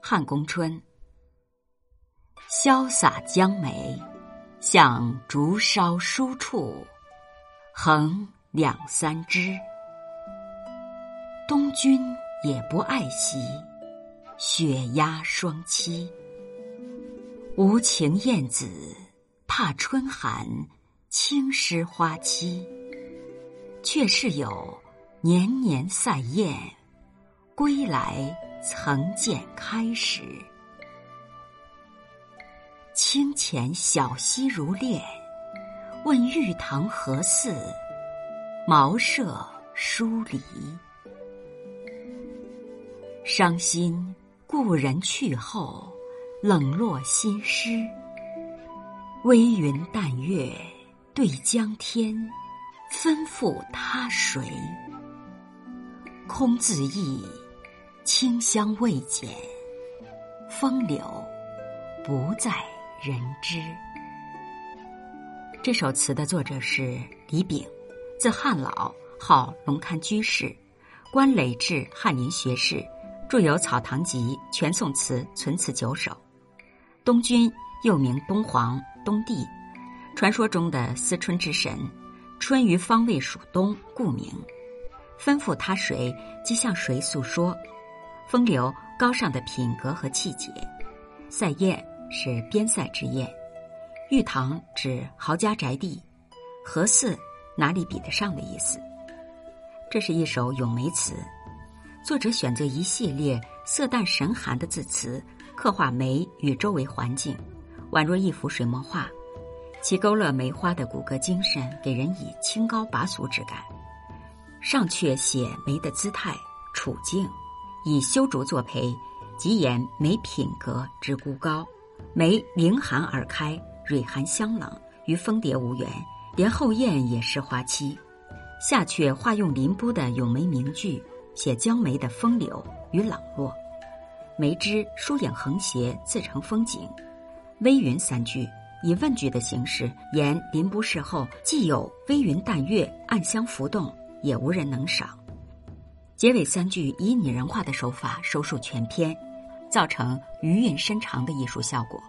汉宫春，潇洒江梅，向竹梢疏处，横两三枝。东君也不爱惜，雪压双栖。无情燕子，怕春寒，轻湿花期。却是有年年赛燕，归来。曾见开时，清浅小溪如练。问玉堂何似？茅舍疏篱。伤心故人去后，冷落新诗。微云淡月对江天，吩咐他谁？空自忆。清香未减，风流不在人知。这首词的作者是李炳，字汉老，号龙堪居士，官累至翰林学士，著有《草堂集》《全宋词》《存词九首》。东君又名东皇、东帝，传说中的思春之神，春于方位属东，故名。吩咐他谁，即向谁诉说。风流高尚的品格和气节，赛宴是边塞之宴，玉堂指豪家宅地，何似哪里比得上的意思？这是一首咏梅词，作者选择一系列色淡神寒的字词，刻画梅与周围环境，宛若一幅水墨画，其勾勒梅花的骨骼精神，给人以清高拔俗之感。上阙写梅的姿态处境。以修竹作陪，即言梅品格之孤高。梅凌寒而开，蕊寒香冷，与蜂蝶无缘，连后燕也是花期。下阙化用林波的咏梅名句，写江梅的风流与冷落。梅枝疏影横斜，自成风景。微云三句以问句的形式言林波事后，既有微云淡月，暗香浮动，也无人能赏。结尾三句以拟人化的手法收束全篇，造成余韵深长的艺术效果。